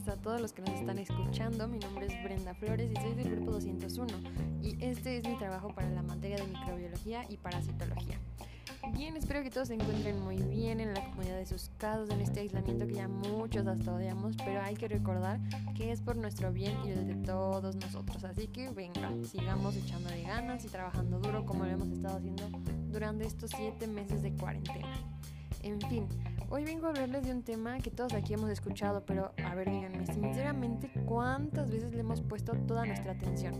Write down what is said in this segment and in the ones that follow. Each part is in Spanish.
noches a todos los que nos están escuchando. Mi nombre es Brenda Flores y soy del grupo 201 y este es mi trabajo para la materia de microbiología y parasitología. Bien, espero que todos se encuentren muy bien en la comunidad de sus casas, en este aislamiento que ya muchos hasta odiamos, pero hay que recordar que es por nuestro bien y el de todos nosotros. Así que venga, sigamos echando de ganas y trabajando duro como lo hemos estado haciendo durante estos siete meses de cuarentena. En fin, hoy vengo a hablarles de un tema que todos aquí hemos escuchado, pero a ver, díganme, sinceramente, ¿cuántas veces le hemos puesto toda nuestra atención?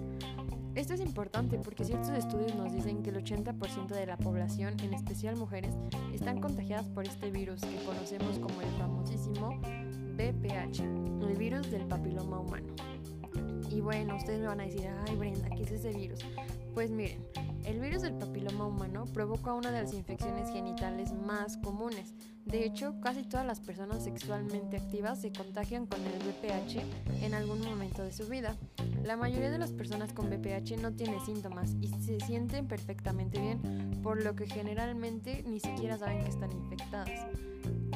Esto es importante porque ciertos estudios nos dicen que el 80% de la población, en especial mujeres, están contagiadas por este virus que conocemos como el famosísimo BPH, el virus del papiloma humano. Y bueno, ustedes me van a decir, ay Brenda, ¿qué es ese virus? Pues miren, el virus del papiloma humano provoca una de las infecciones genitales más comunes. De hecho, casi todas las personas sexualmente activas se contagian con el VPH en algún momento de su vida. La mayoría de las personas con VPH no tiene síntomas y se sienten perfectamente bien, por lo que generalmente ni siquiera saben que están infectadas.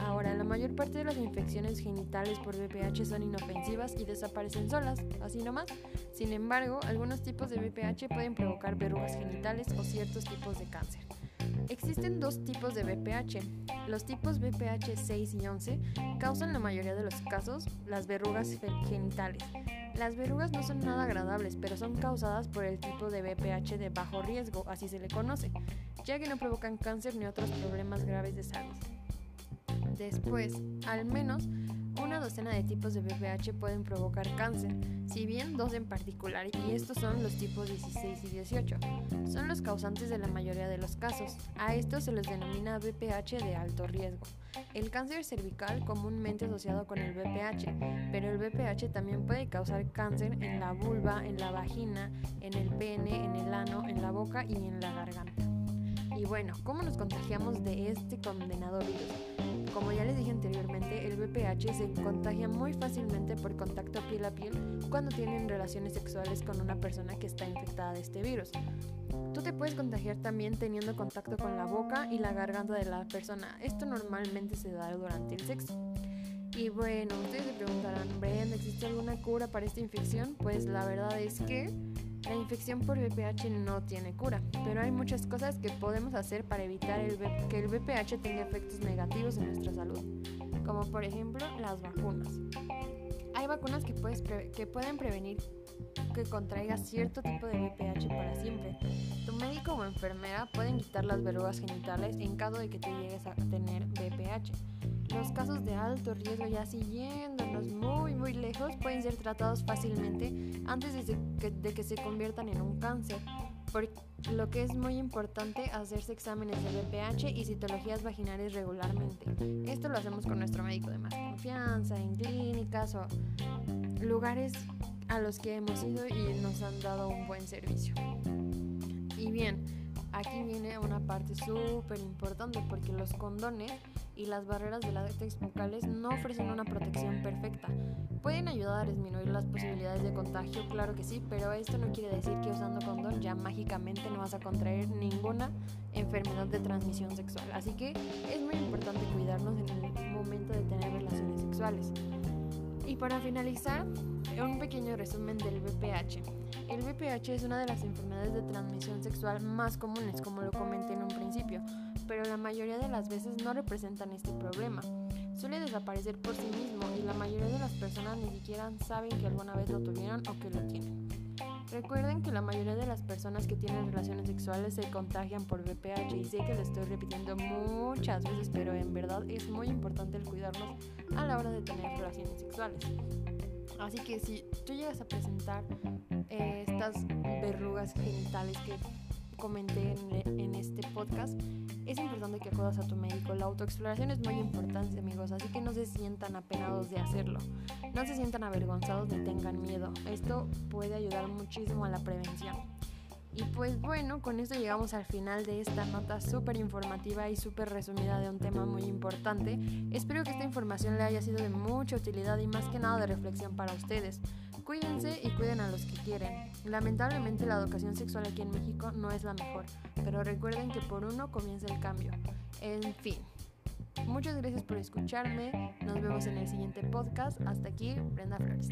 Ahora, la mayor parte de las infecciones genitales por VPH son inofensivas y desaparecen solas, así nomás. Sin embargo, algunos tipos de VPH pueden provocar verrugas genitales o ciertos tipos de cáncer. Existen dos tipos de VPH. Los tipos VPH 6 y 11 causan la mayoría de los casos las verrugas genitales. Las verrugas no son nada agradables, pero son causadas por el tipo de VPH de bajo riesgo, así se le conoce, ya que no provocan cáncer ni otros problemas graves de salud. Después, al menos una docena de tipos de VPH pueden provocar cáncer, si bien dos en particular, y estos son los tipos 16 y 18. Son los causantes de la mayoría de los casos. A estos se les denomina VPH de alto riesgo. El cáncer cervical comúnmente asociado con el VPH, pero el VPH también puede causar cáncer en la vulva, en la vagina, en el pene, en el ano, en la boca y en la garganta. Y bueno, ¿cómo nos contagiamos de este condenado virus? Como ya les dije anteriormente, el VPH se contagia muy fácilmente por contacto piel a piel cuando tienen relaciones sexuales con una persona que está infectada de este virus. Tú te puedes contagiar también teniendo contacto con la boca y la garganta de la persona. Esto normalmente se da durante el sexo. Y bueno, ustedes se preguntarán, Brenda, ¿existe alguna cura para esta infección? Pues la verdad es que la infección por VPH no tiene cura, pero hay muchas cosas que podemos hacer para evitar que el VPH tenga efectos negativos en nuestra salud, como por ejemplo las vacunas. Hay vacunas que, pueden prevenir que contraigas cierto tipo de VPH para siempre. Tu médico o enfermera pueden quitar las verrugas genitales en caso de que te llegues a tener VPH. Los casos de alto riesgo, ya siguiéndonos muy muy lejos, pueden ser tratados fácilmente antes de que, se conviertan en un cáncer. Por lo que es muy importante hacerse exámenes de VPH y citologías vaginales regularmente. Esto lo hacemos con nuestro médico de más confianza, en clínicas o lugares a los que hemos ido y nos han dado un buen servicio. Y bien, aquí viene una parte súper importante porque los condones y las barreras de látex bucales no ofrecen una protección perfecta. Pueden ayudar a disminuir las posibilidades de contagio, claro que sí, pero esto no quiere decir que usando condón ya mágicamente no vas a contraer ninguna enfermedad de transmisión sexual. Así que es muy importante cuidarnos en el momento de tener relaciones sexuales. Y para finalizar, un pequeño resumen del VPH. El VPH es una de las enfermedades de transmisión sexual más comunes, como lo comenté en un principio pero la mayoría de las veces no representan este problema. Suele desaparecer por sí mismo y la mayoría de las personas ni siquiera saben que alguna vez lo tuvieron o que lo tienen. Recuerden que la mayoría de las personas que tienen relaciones sexuales se contagian por VPH y sé que lo estoy repitiendo muchas veces, pero en verdad es muy importante el cuidarnos a la hora de tener relaciones sexuales. Así que si tú llegas a presentar eh, estas verrugas genitales que comenté en, este podcast, es importante que acudas a tu médico. La autoexploración es muy importante, amigos, así que no se sientan apenados de hacerlo. No se sientan avergonzados ni tengan miedo. Esto puede ayudar muchísimo a la prevención. Y pues bueno, con esto llegamos al final de esta nota súper informativa y súper resumida de un tema muy importante. Espero que esta información le haya sido de mucha utilidad y más que nada de reflexión para ustedes. Cuídense y cuiden a los que quieren. Lamentablemente la educación sexual aquí en México no es la mejor, pero recuerden que por uno comienza el cambio. En fin. Muchas gracias por escucharme. Nos vemos en el siguiente podcast. Hasta aquí, Brenda Flores.